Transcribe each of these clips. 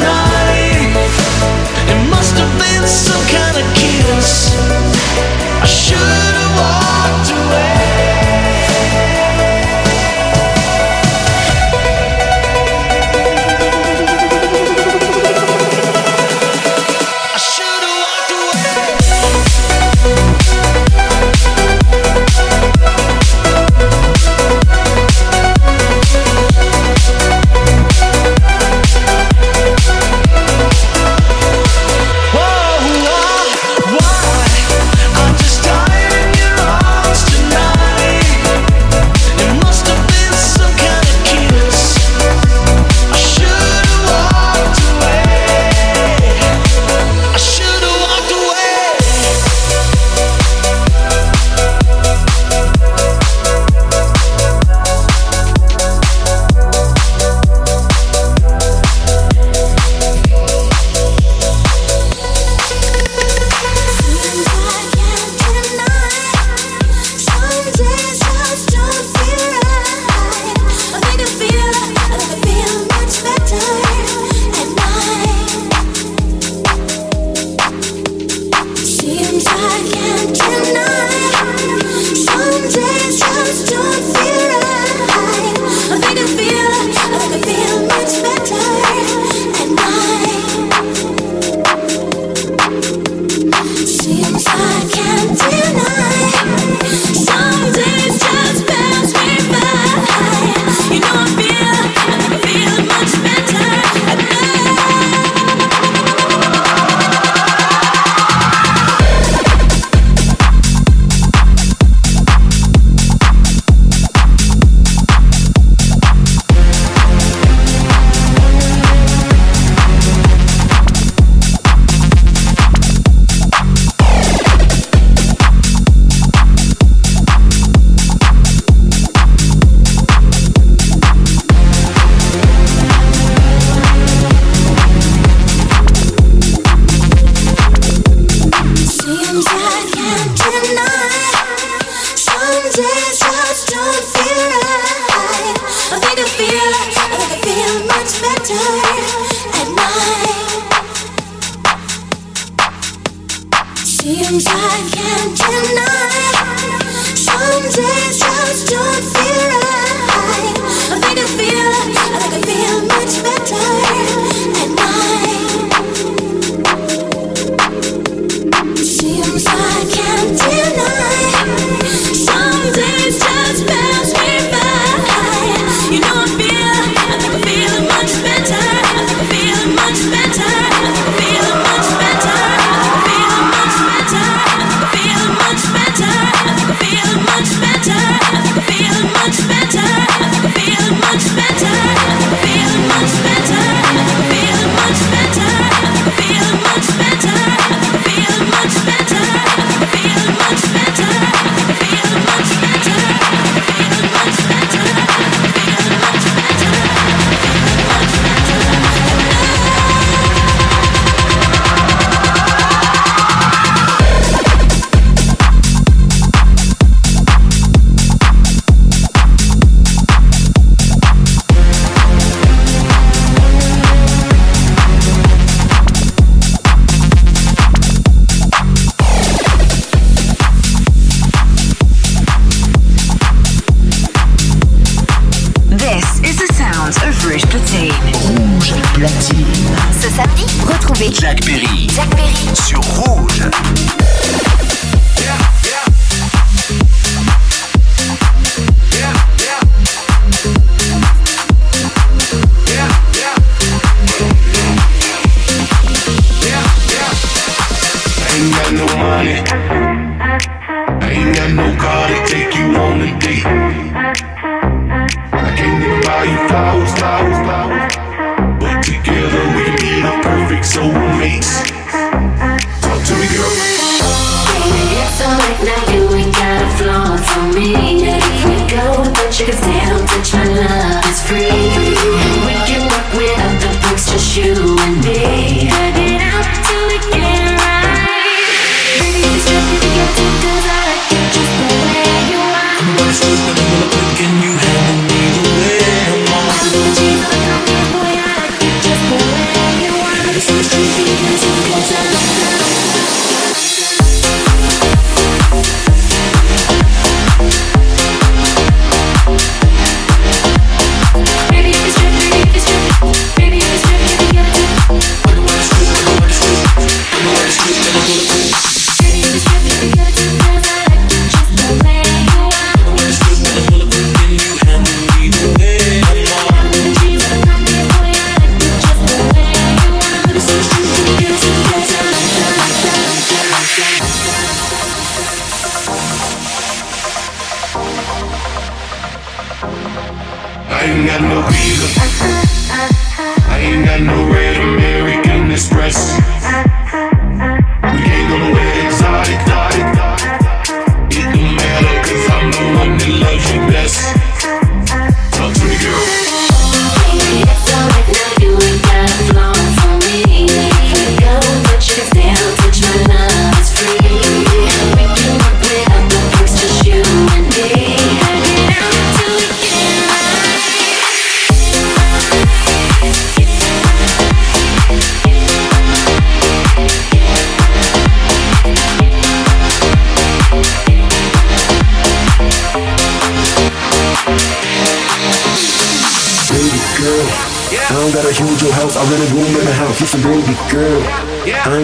now.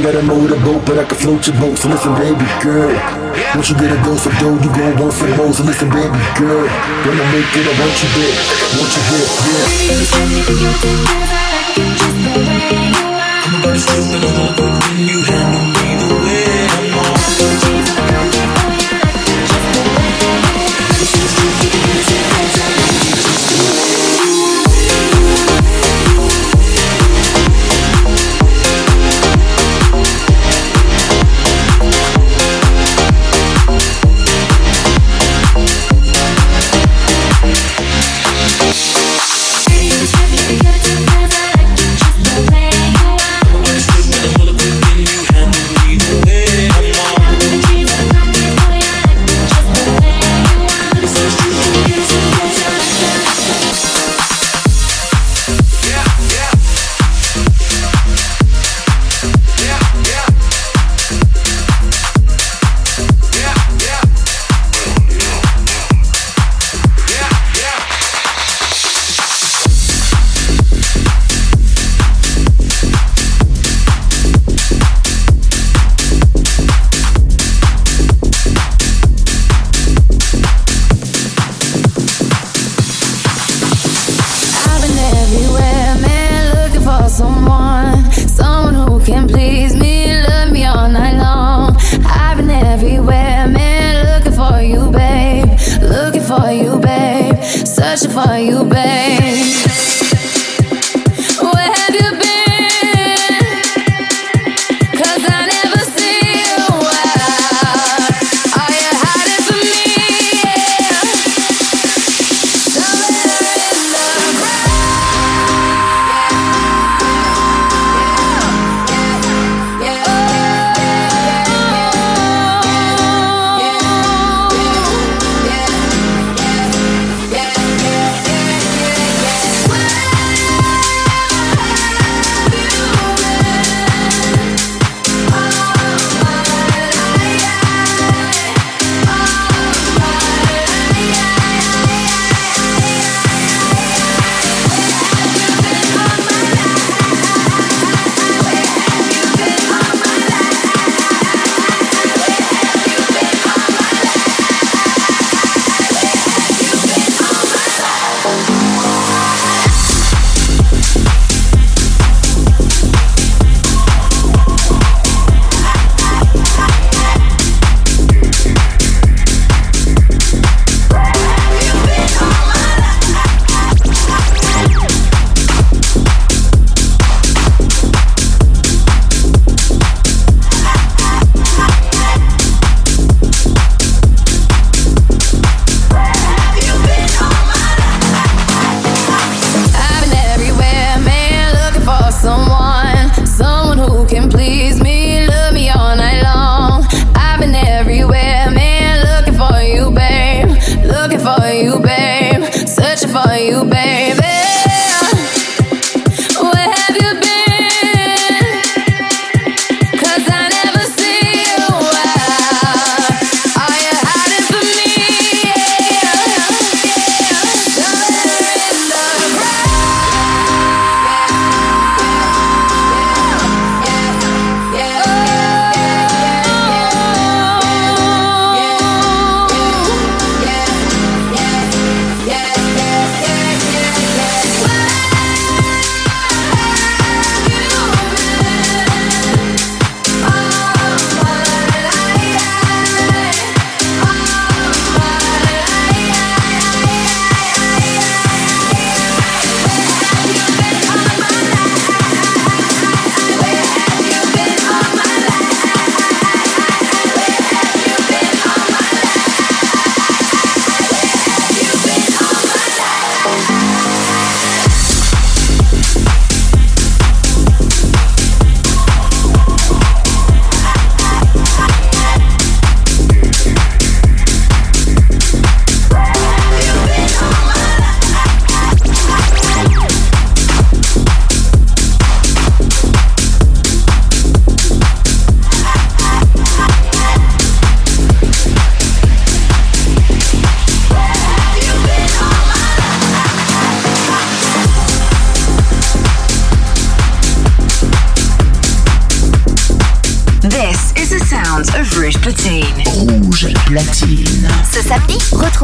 got a motorboat, but I can float your boat. So listen, baby girl. Once you get a dose of dough, you gon' want some more. So listen, baby girl. When I make it, I want you back. Want you here, yeah. I'm a stupid, I'm a you handle me the way.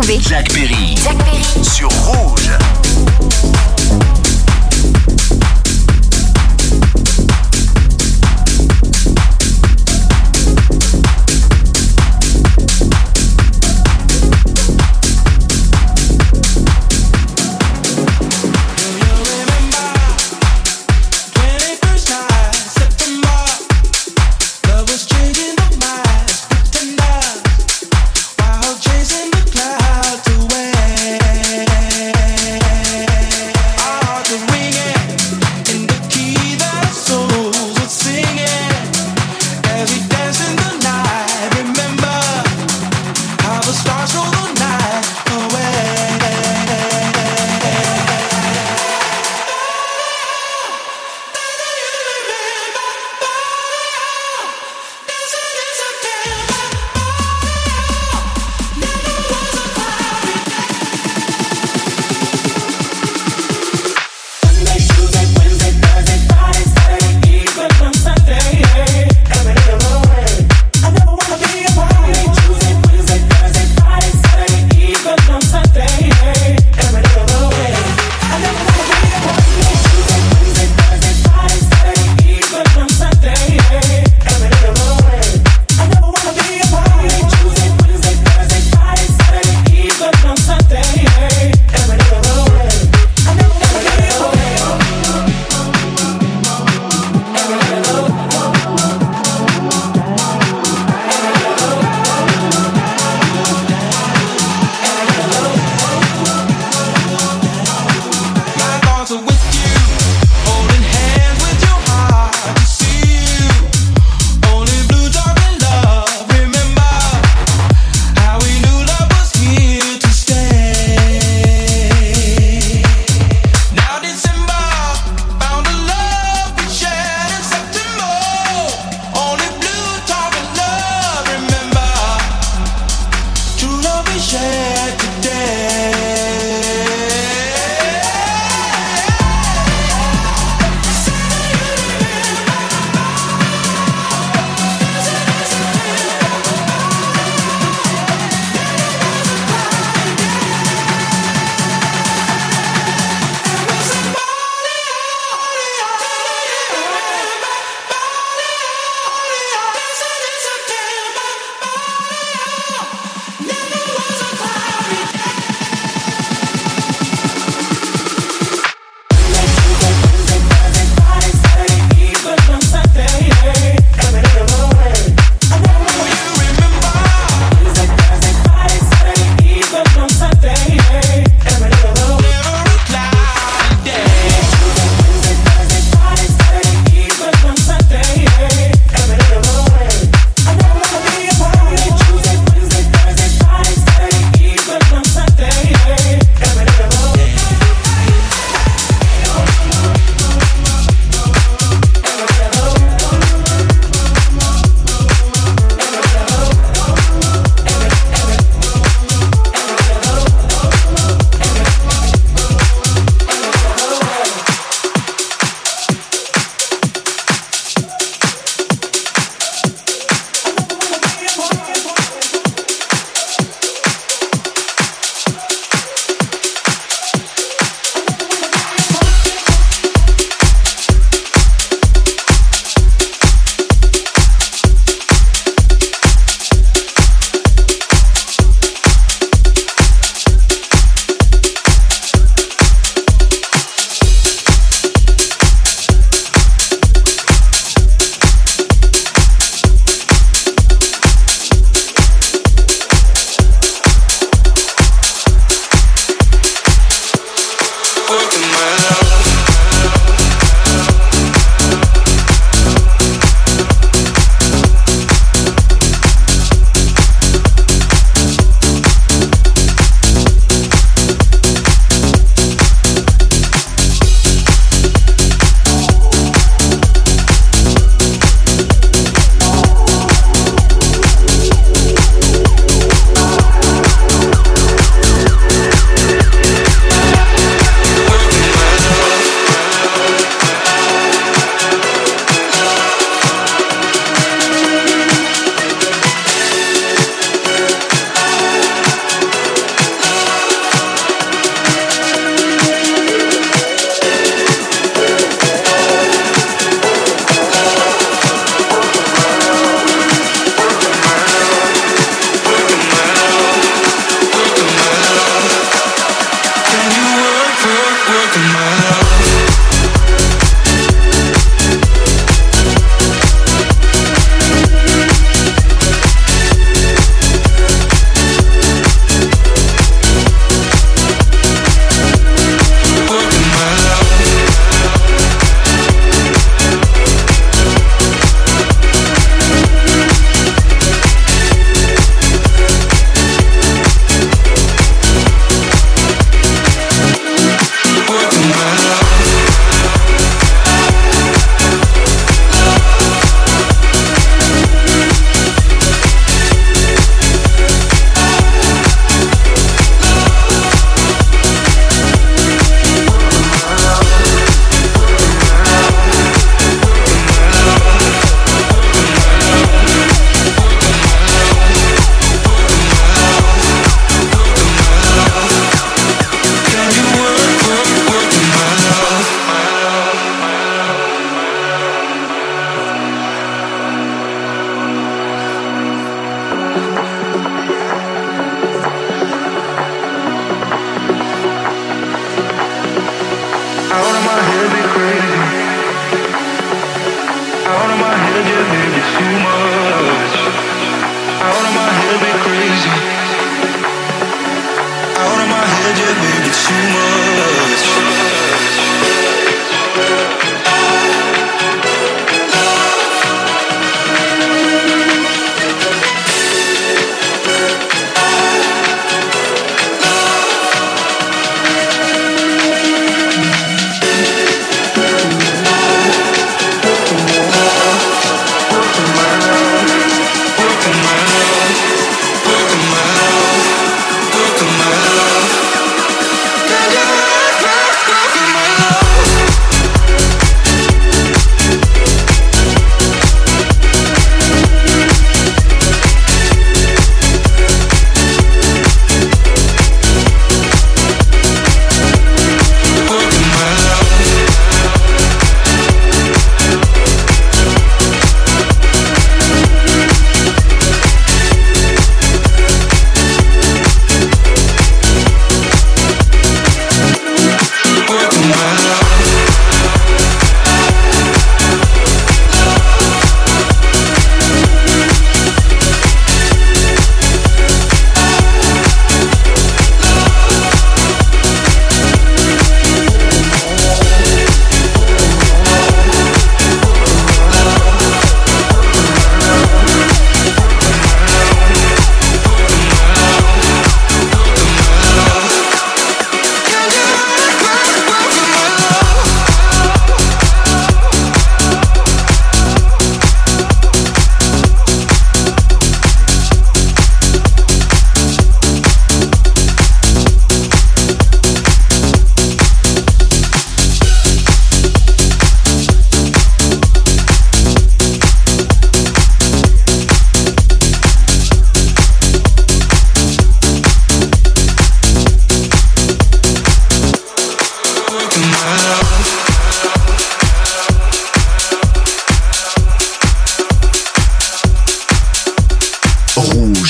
Jack Perry. Jack Perry Sur Rouge.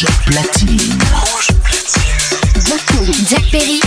Tell me that you do. Dirty, dirty,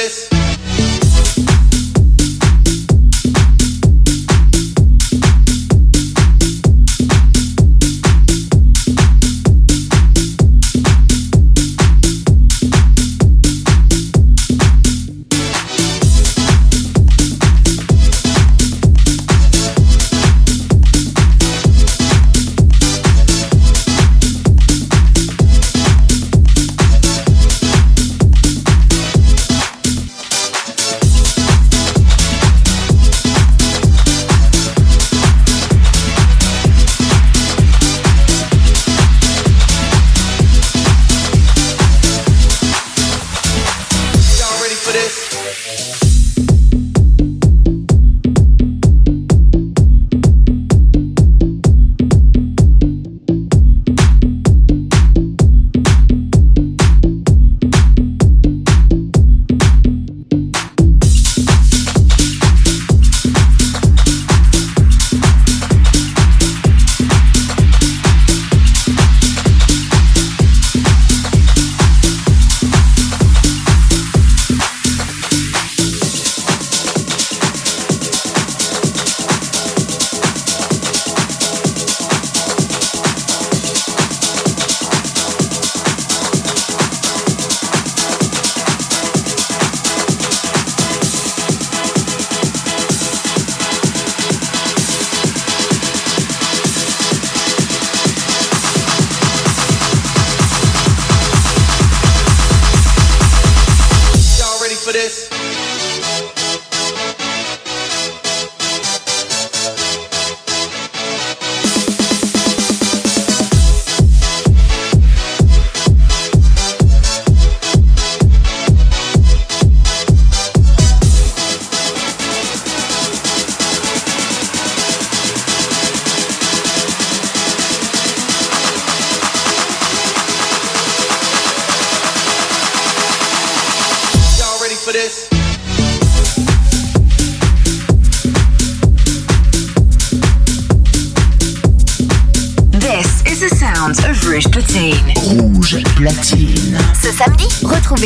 this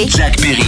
Jack Perry.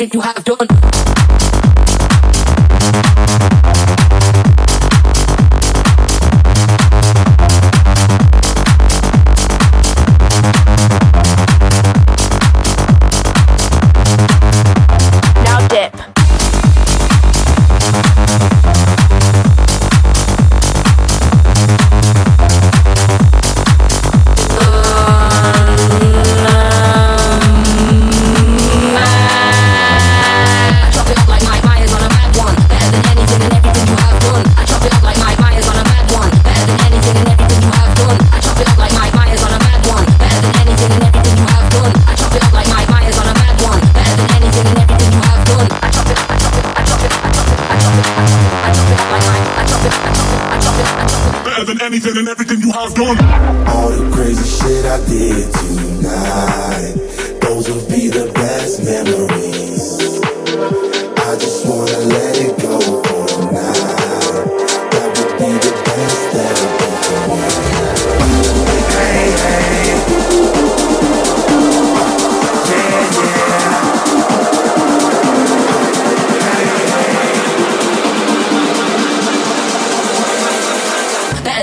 anything you have done.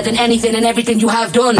than anything and everything you have done.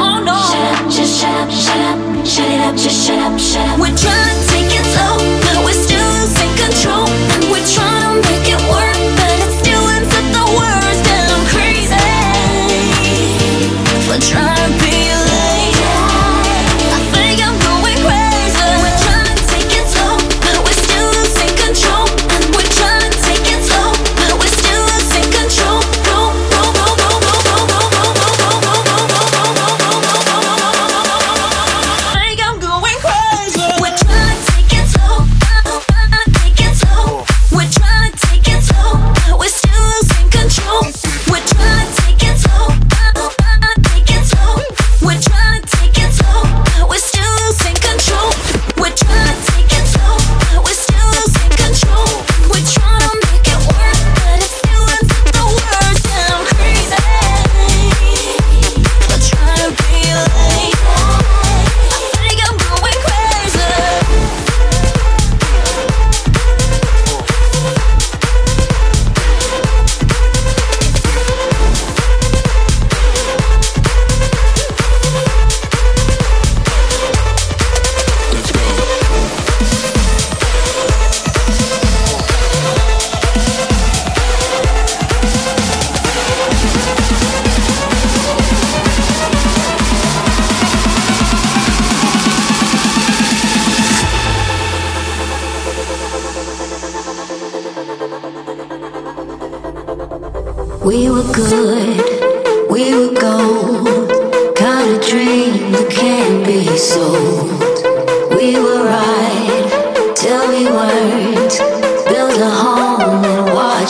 oh no. Shut up, just shut up, shut up, shut it up, just shut up, shut up. We're trying to take it slow.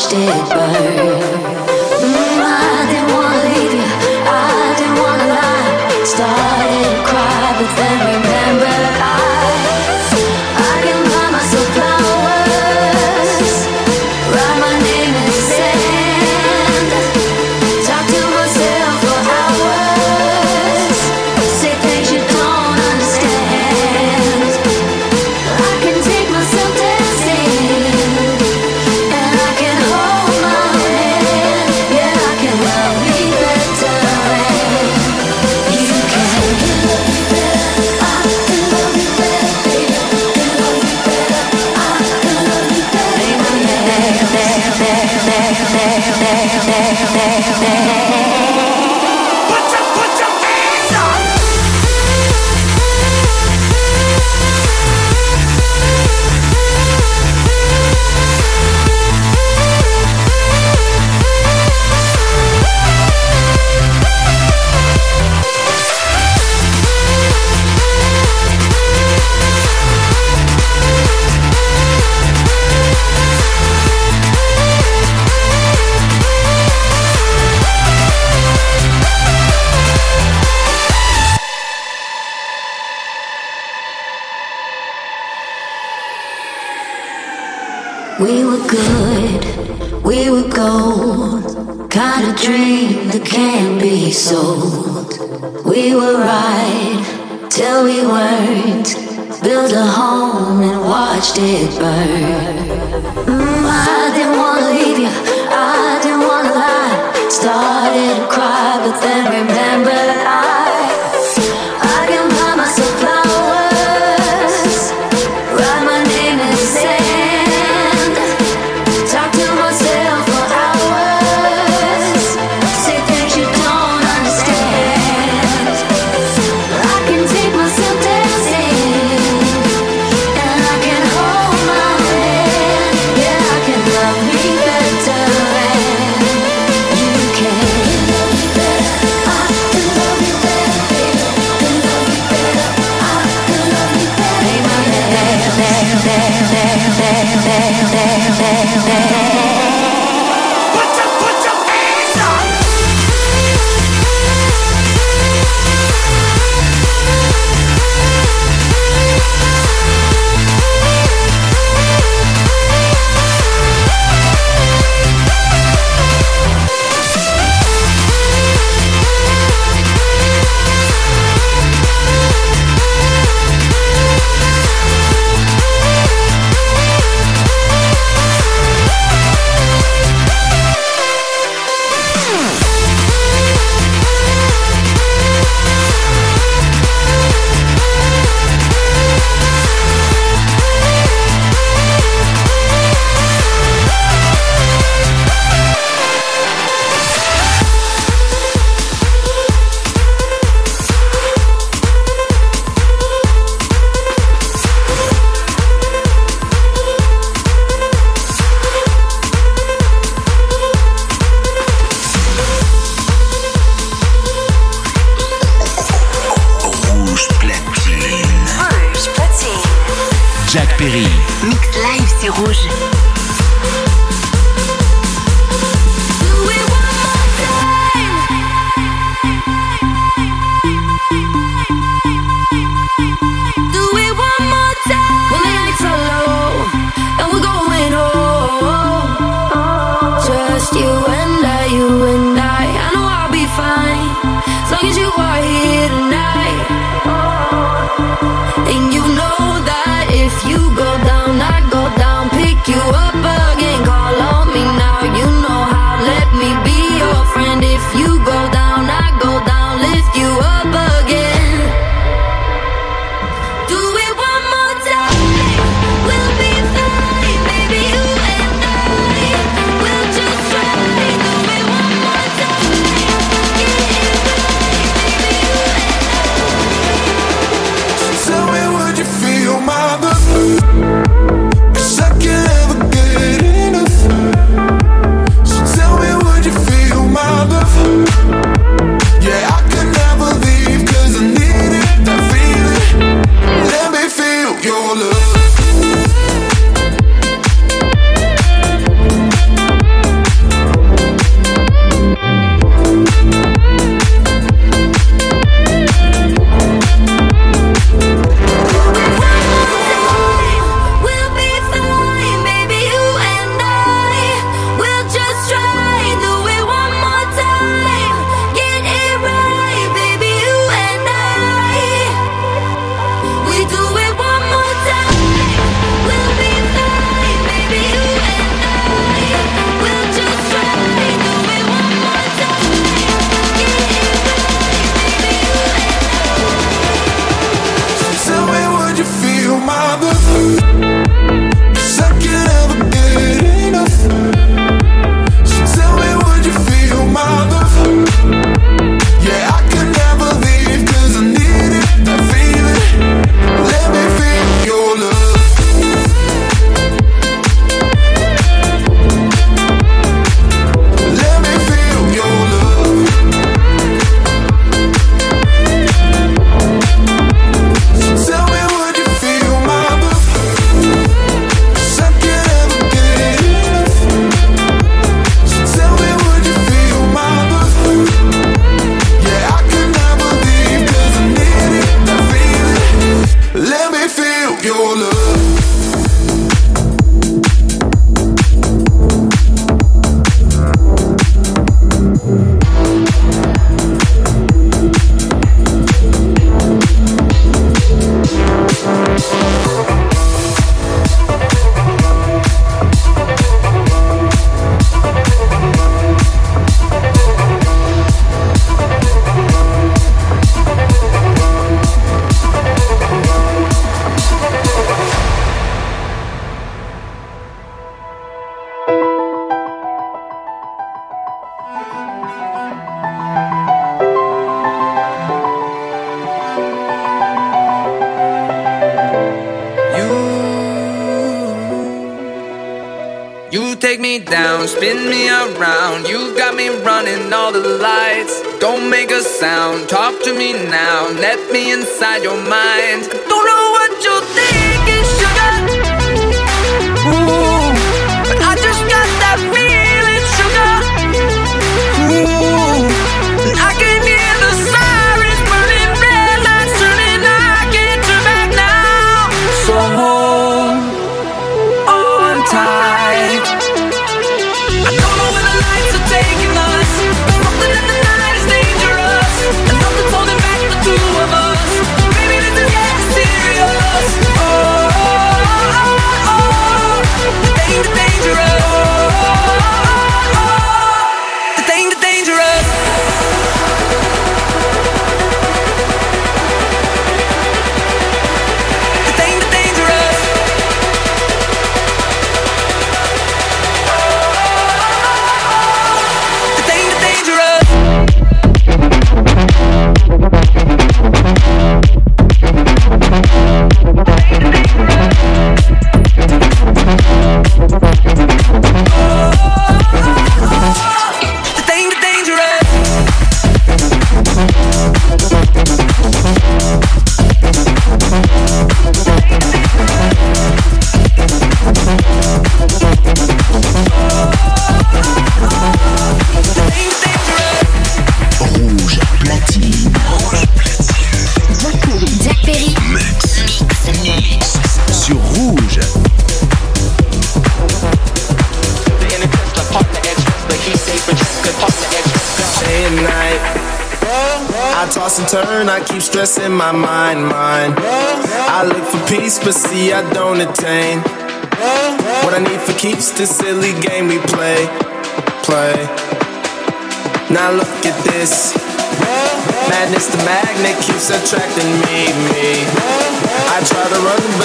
watched it burn.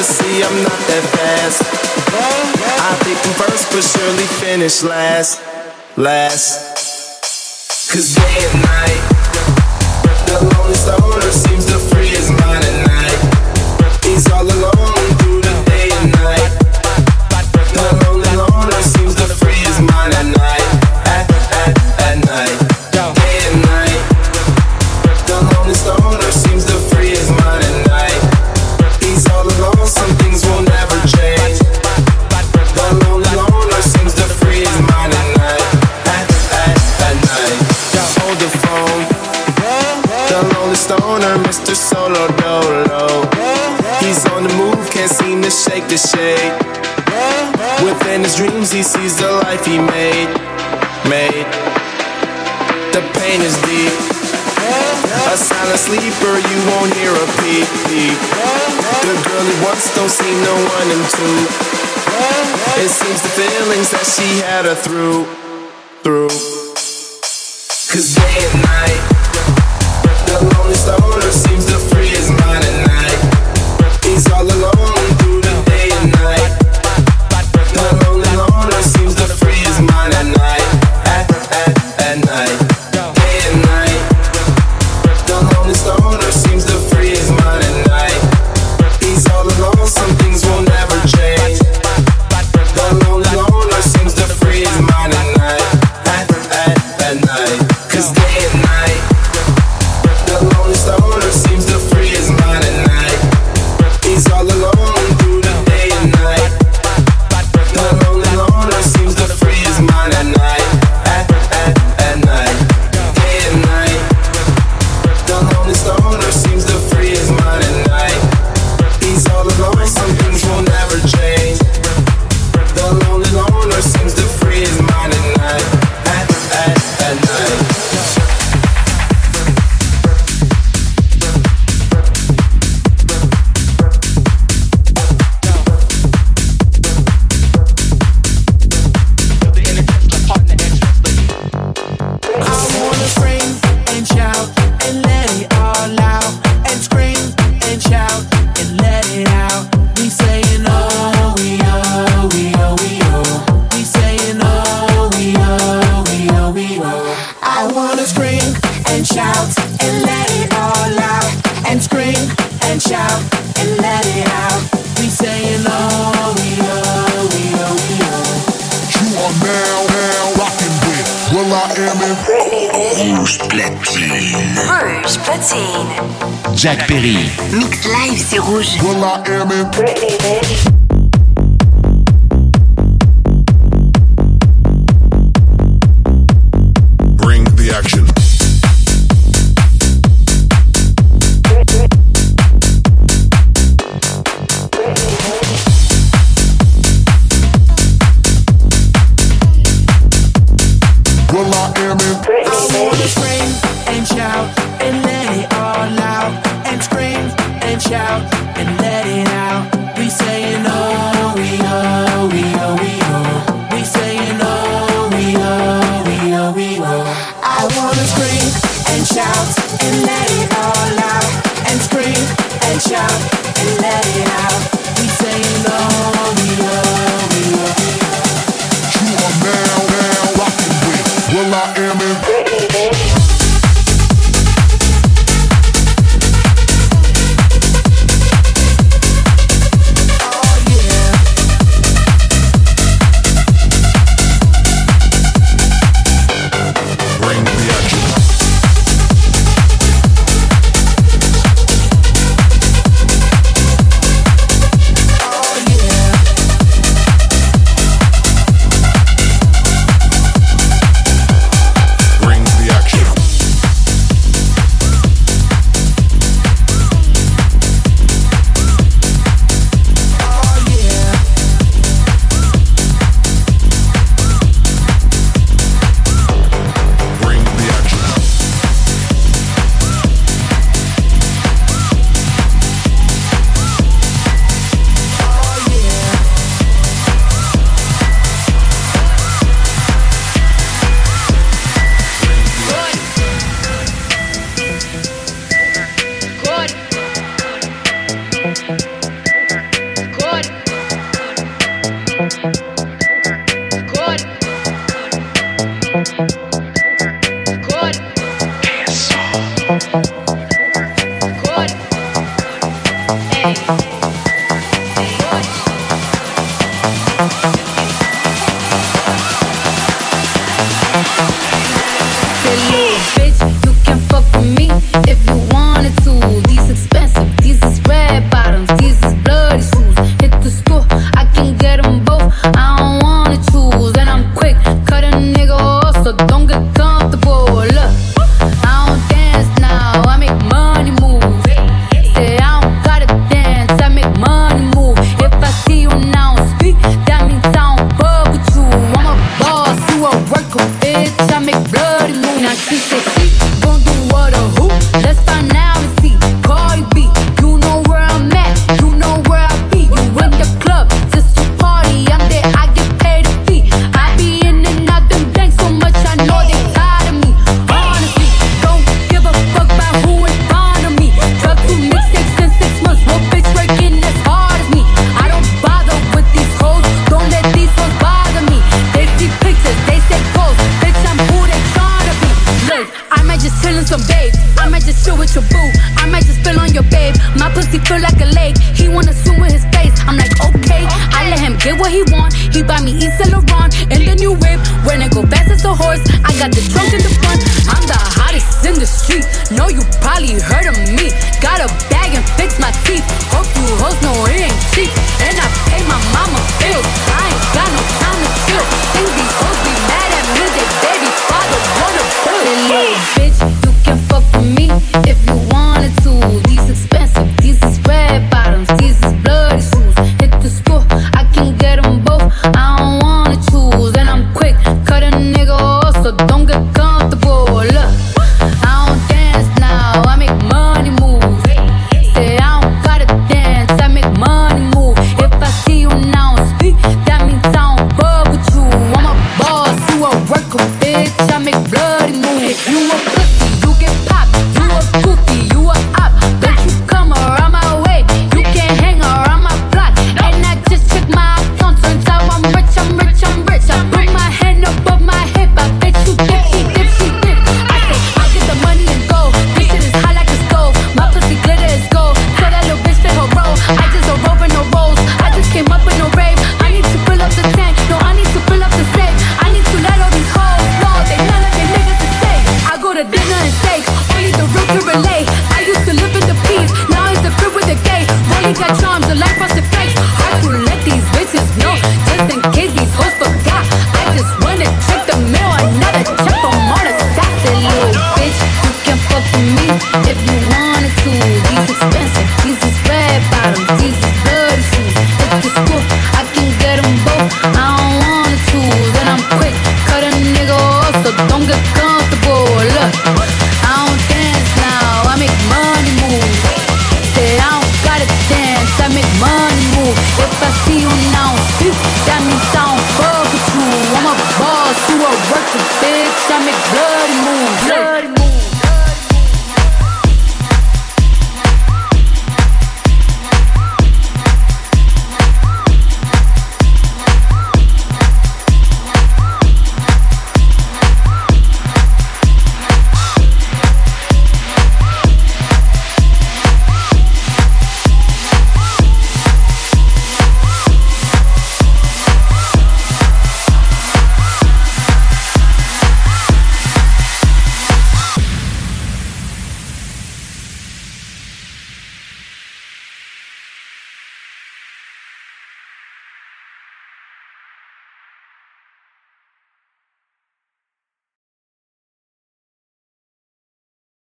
see I'm not that fast. I think I'm first, but surely finish last. Last. Cause day and night, the lonely stoner he sees the life he made, made. The pain is deep. A silent sleeper, you won't hear a peep, peep. The girl he wants don't see no one in two. It seems the feelings that she had are through, through. Cause day and night.